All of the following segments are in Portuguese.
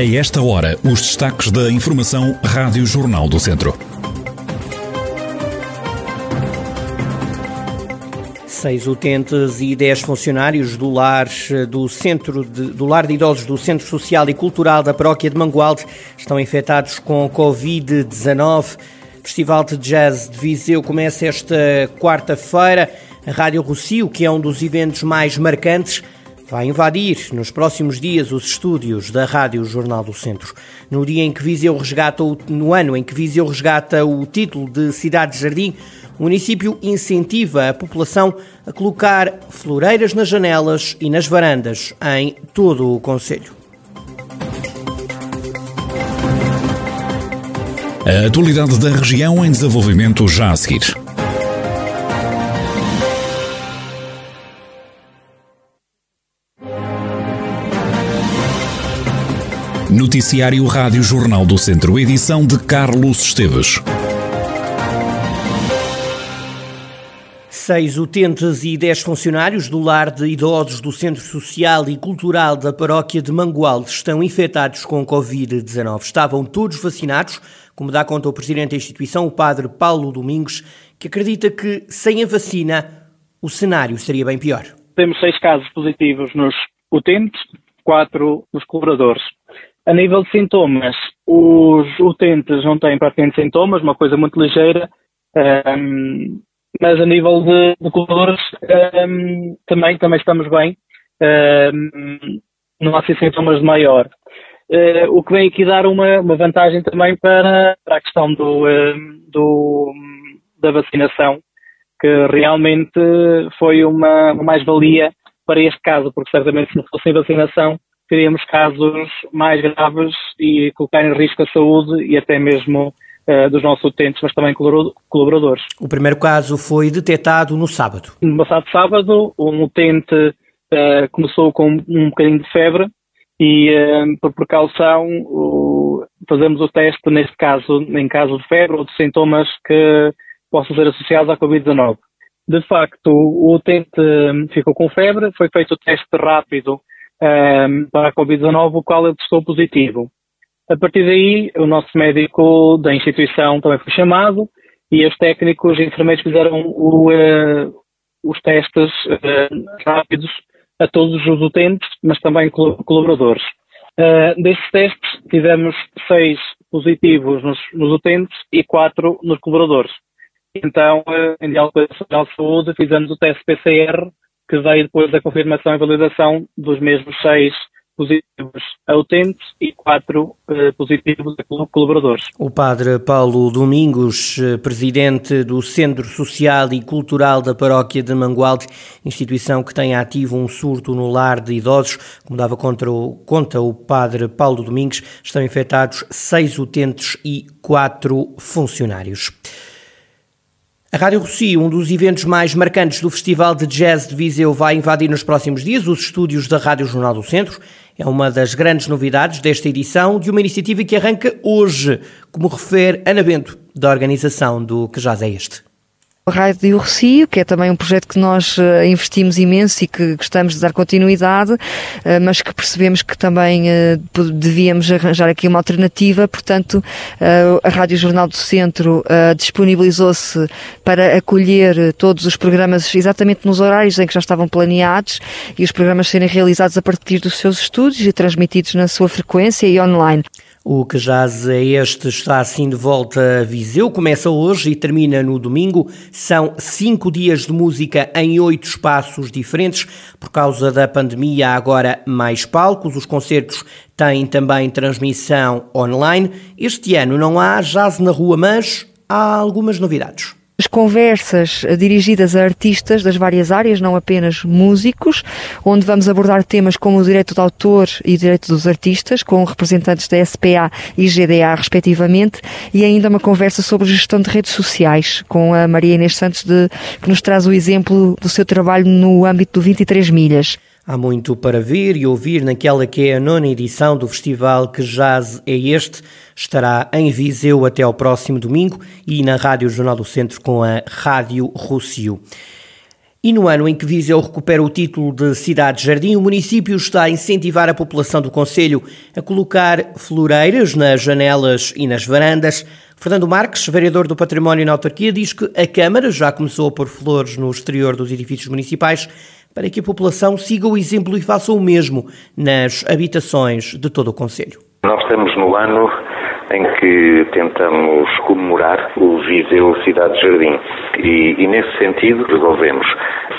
A esta hora, os destaques da Informação Rádio Jornal do Centro. Seis utentes e dez funcionários do lar, do, centro de, do lar de idosos do Centro Social e Cultural da Paróquia de Mangualde estão infectados com Covid-19. O Festival de Jazz de Viseu começa esta quarta-feira. A Rádio Rocio, que é um dos eventos mais marcantes, vai invadir nos próximos dias os estúdios da Rádio Jornal do Centro. No dia em que Viseu resgata o, no ano em que Viseu resgata o título de cidade de jardim, o município incentiva a população a colocar floreiras nas janelas e nas varandas em todo o concelho. A atualidade da região em desenvolvimento já a seguir. Noticiário Rádio Jornal do Centro, edição de Carlos Esteves. Seis utentes e dez funcionários do lar de idosos do Centro Social e Cultural da Paróquia de Mangualde estão infectados com Covid-19. Estavam todos vacinados, como dá conta o Presidente da instituição, o Padre Paulo Domingos, que acredita que sem a vacina o cenário seria bem pior. Temos seis casos positivos nos utentes, quatro nos colaboradores. A nível de sintomas, os utentes não têm praticamente sintomas, uma coisa muito ligeira, um, mas a nível de, de um, também, também estamos bem, um, não há assim sintomas de maior. Uh, o que vem aqui dar uma, uma vantagem também para, para a questão do, do, da vacinação, que realmente foi uma, uma mais-valia para este caso, porque certamente se não fosse vacinação, teríamos casos mais graves e colocar em risco a saúde e até mesmo uh, dos nossos utentes, mas também colaboradores. O primeiro caso foi detectado no sábado. No passado sábado, um utente uh, começou com um bocadinho de febre e, uh, por precaução, o, fazemos o teste, neste caso, em caso de febre ou de sintomas que possam ser associados à Covid-19. De facto, o utente ficou com febre, foi feito o teste rápido um, para a Covid-19, o qual ele testou positivo. A partir daí, o nosso médico da instituição também foi chamado e os técnicos e enfermeiros fizeram o, uh, os testes uh, rápidos a todos os utentes, mas também colaboradores. Uh, desses testes, tivemos seis positivos nos, nos utentes e quatro nos colaboradores. Então, em diálogo com a Saúde, fizemos o teste PCR que veio depois da confirmação e validação dos mesmos seis positivos a utentes e quatro eh, positivos a colaboradores. O padre Paulo Domingos, eh, presidente do Centro Social e Cultural da Paróquia de Mangualde, instituição que tem ativo um surto no lar de idosos, como dava conta o, conta o padre Paulo Domingos, estão infectados seis utentes e quatro funcionários. A Rádio Rocio, um dos eventos mais marcantes do Festival de Jazz de Viseu, vai invadir nos próximos dias os estúdios da Rádio Jornal do Centro. É uma das grandes novidades desta edição de uma iniciativa que arranca hoje, como refere Ana Bento, da organização do Que Jazz é Este. Raio de Urcio, que é também um projeto que nós uh, investimos imenso e que gostamos de dar continuidade, uh, mas que percebemos que também uh, devíamos arranjar aqui uma alternativa, portanto, a Rádio Jornal do Centro disponibilizou-se para acolher todos os programas exatamente nos horários em que já estavam planeados e os programas serem realizados a partir dos seus estúdios e transmitidos na sua frequência e online. O que jaz é este está assim de volta a Viseu. Começa hoje e termina no domingo. São cinco dias de música em oito espaços diferentes. Por causa da pandemia, há agora mais palcos. Os concertos têm também transmissão online. Este ano não há jazz na rua, mas há algumas novidades as conversas dirigidas a artistas das várias áreas, não apenas músicos, onde vamos abordar temas como o direito do autor e o direito dos artistas, com representantes da SPA e GDA, respectivamente, e ainda uma conversa sobre gestão de redes sociais, com a Maria Inês Santos, de, que nos traz o exemplo do seu trabalho no âmbito do 23 Milhas. Há muito para ver e ouvir naquela que é a nona edição do festival Que Jazz é Este. Estará em Viseu até ao próximo domingo e na Rádio Jornal do Centro com a Rádio Rússio. E no ano em que Viseu recupera o título de cidade-jardim, o município está a incentivar a população do Conselho a colocar floreiras nas janelas e nas varandas. Fernando Marques, vereador do Património na autarquia, diz que a Câmara já começou a pôr flores no exterior dos edifícios municipais para que a população siga o exemplo e faça o mesmo nas habitações de todo o Conselho. Nós no ano em que tentamos comemorar o Viseu Cidade Jardim. E, e, nesse sentido resolvemos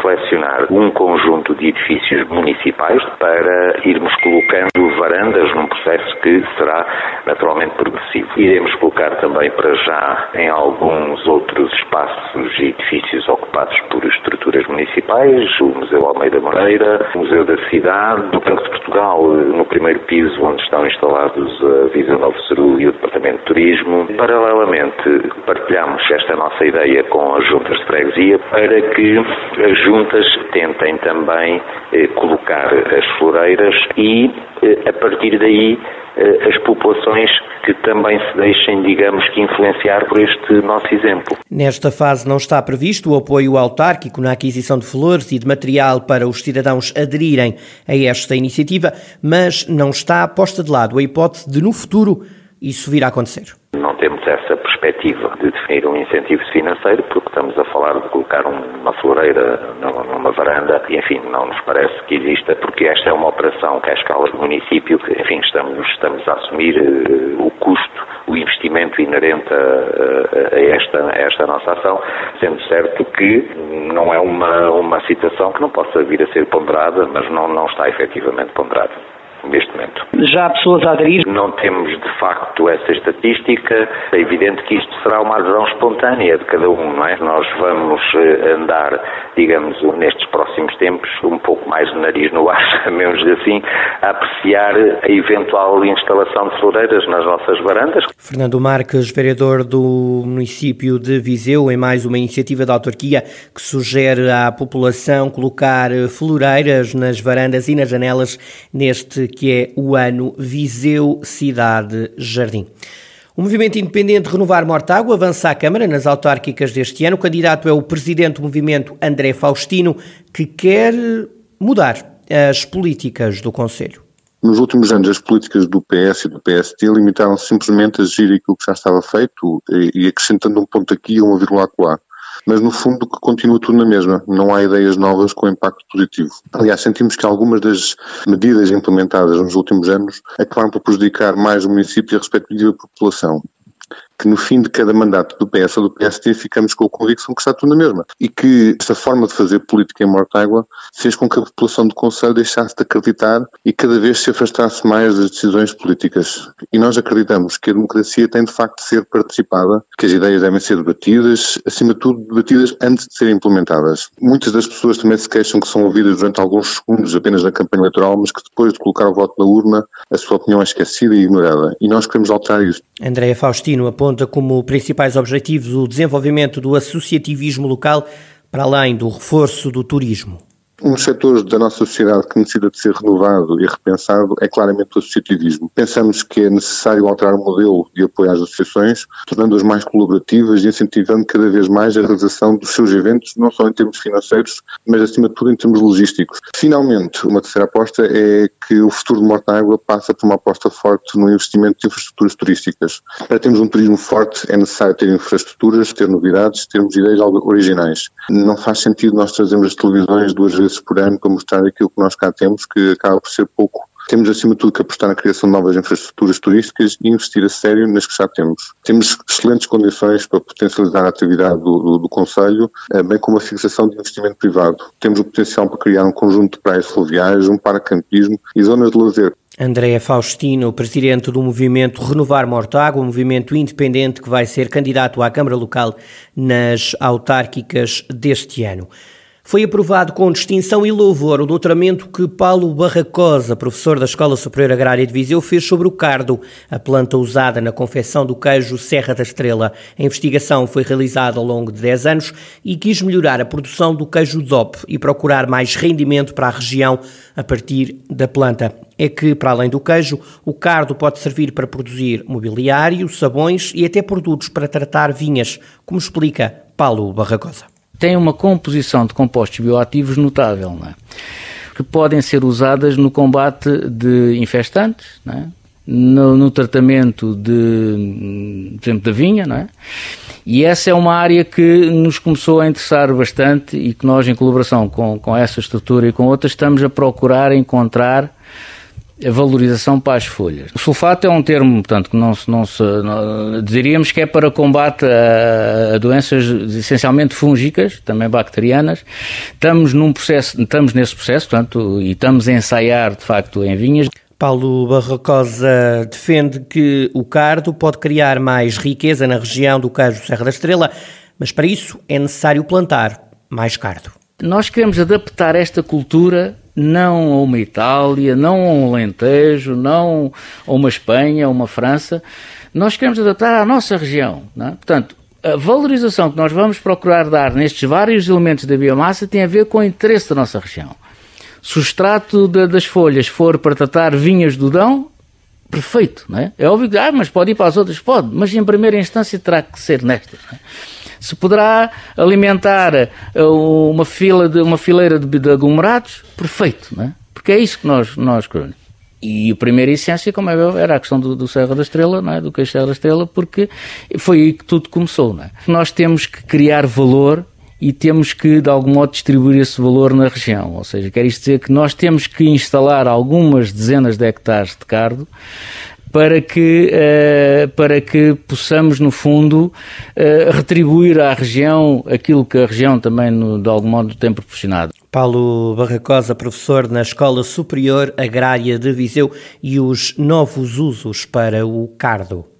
selecionar um conjunto de edifícios municipais para irmos colocando varandas num processo que será naturalmente progressivo. Iremos colocar também para já em alguns outros espaços e edifícios ocupados por estruturas municipais, o Museu Almeida Moreira, o Museu da Cidade, o Banco de Portugal, no primeiro piso onde estão instalados a Viseu Novo Ceru o Departamento de Turismo. Paralelamente, partilhamos esta nossa ideia com as juntas de freguesia para que as juntas tentem também eh, colocar as floreiras e, eh, a partir daí, eh, as populações que também se deixem, digamos que, influenciar por este nosso exemplo. Nesta fase não está previsto o apoio autárquico na aquisição de flores e de material para os cidadãos aderirem a esta iniciativa, mas não está posta de lado a hipótese de, no futuro, isso vir a acontecer? Não temos essa perspectiva de definir um incentivo financeiro, porque estamos a falar de colocar uma floreira numa varanda e, enfim, não nos parece que exista, porque esta é uma operação que, à escala do município, enfim, estamos, estamos a assumir uh, o custo, o investimento inerente a, a, a, esta, a esta nossa ação, sendo certo que não é uma, uma situação que não possa vir a ser ponderada, mas não, não está efetivamente ponderada neste momento. Já há pessoas a aderir? Não temos, de facto, essa estatística. É evidente que isto será uma adesão espontânea de cada um, não é? Nós vamos eh, andar, digamos, nestes próximos tempos, um pouco mais de nariz no ar, chamemos assim, a apreciar a eventual instalação de floreiras nas nossas varandas. Fernando Marques, vereador do município de Viseu, em mais uma iniciativa da autarquia que sugere à população colocar floreiras nas varandas e nas janelas neste que é o ano Viseu Cidade Jardim. O movimento independente Renovar Mortágua avança à Câmara nas autárquicas deste ano. O candidato é o presidente do movimento André Faustino, que quer mudar as políticas do Conselho. Nos últimos anos, as políticas do PS e do PST limitaram-se simplesmente a agir aquilo que já estava feito e acrescentando um ponto aqui e uma vírgula acolá mas no fundo continua tudo na mesma. Não há ideias novas com impacto positivo. Aliás, sentimos que algumas das medidas implementadas nos últimos anos acabaram por prejudicar mais o município e a respectiva população que no fim de cada mandato do PS ou do PST ficamos com a convicção que está tudo na mesma. E que esta forma de fazer política em Mortágua fez com que a população do Conselho deixasse de acreditar e cada vez se afastasse mais das decisões políticas. E nós acreditamos que a democracia tem de facto de ser participada, que as ideias devem ser debatidas, acima de tudo debatidas antes de serem implementadas. Muitas das pessoas também se queixam que são ouvidas durante alguns segundos apenas na campanha eleitoral, mas que depois de colocar o voto na urna, a sua opinião é esquecida e ignorada. E nós queremos alterar isso. Andréa Faustino aponta aponta como principais objetivos o desenvolvimento do associativismo local, para além do reforço do turismo. Um dos setores da nossa sociedade que necessita de ser renovado e repensado é claramente o associativismo. Pensamos que é necessário alterar o modelo de apoio às associações, tornando-as mais colaborativas e incentivando cada vez mais a realização dos seus eventos, não só em termos financeiros, mas acima de tudo em termos logísticos. Finalmente, uma terceira aposta é que o futuro de Mortágua passa por uma aposta forte no investimento de infraestruturas turísticas. Para termos um turismo forte é necessário ter infraestruturas, ter novidades, termos ideias originais. Não faz sentido nós trazermos as televisões duas vezes vezes por ano para mostrar aquilo que nós cá temos, que acaba por ser pouco. Temos, acima de tudo, que apostar na criação de novas infraestruturas turísticas e investir a sério nas que já temos. Temos excelentes condições para potencializar a atividade do, do, do Conselho, eh, bem como a fixação de investimento privado. Temos o potencial para criar um conjunto de praias fluviais, um paracampismo e zonas de lazer. Andréa Faustino, presidente do movimento Renovar Mortágua, um movimento independente que vai ser candidato à Câmara Local nas autárquicas deste ano. Foi aprovado com distinção e louvor o doutoramento que Paulo Barracosa, professor da Escola Superior Agrária de Viseu, fez sobre o cardo, a planta usada na confecção do queijo Serra da Estrela. A investigação foi realizada ao longo de 10 anos e quis melhorar a produção do queijo DOP e procurar mais rendimento para a região a partir da planta. É que, para além do queijo, o cardo pode servir para produzir mobiliário, sabões e até produtos para tratar vinhas, como explica Paulo Barracosa. Têm uma composição de compostos bioativos notável, é? que podem ser usadas no combate de infestantes, é? no, no, tratamento de, por exemplo, da vinha, não é? E essa é uma área que nos começou a interessar bastante e que nós, em colaboração com, com essa estrutura e com outras, estamos a procurar encontrar a valorização para as folhas. O sulfato é um termo, portanto, que não se, não se não, diríamos que é para combate a, a, doenças essencialmente fúngicas, também bacterianas. Estamos num processo, estamos nesse processo, portanto, e estamos a ensaiar, de facto, em vinhas. Paulo Barrocosa defende que o cardo pode criar mais riqueza na região do Caju Serra da Estrela, mas para isso é necessário plantar mais cardo. Nós queremos adaptar esta cultura não a uma Itália, não a um Alentejo, não a uma Espanha, a uma França. Nós queremos adaptar à nossa região. É? Portanto, a valorização que nós vamos procurar dar nestes vários elementos da biomassa tem a ver com o interesse da nossa região. Se o extrato de, das folhas for para tratar vinhas do Dão, perfeito, não é? É óbvio que, ah, mas pode ir para as outras? Pode, mas em primeira instância terá que ser nestas. É? Se poderá alimentar eh, uma, fila de, uma fileira de, de aglomerados, perfeito, não é? Porque é isso que nós, nós queremos. E a primeira essência, como é era a questão do, do Serra da Estrela, não é? do Queixo Serra da Estrela, porque foi aí que tudo começou. Não é? Nós temos que criar valor e temos que, de algum modo, distribuir esse valor na região. Ou seja, quer isto dizer que nós temos que instalar algumas dezenas de hectares de cardo para que, uh, para que possamos, no fundo, uh, retribuir à região aquilo que a região também, no, de algum modo, tem proporcionado. Paulo Barracosa, professor na Escola Superior Agrária de Viseu e os novos usos para o cardo.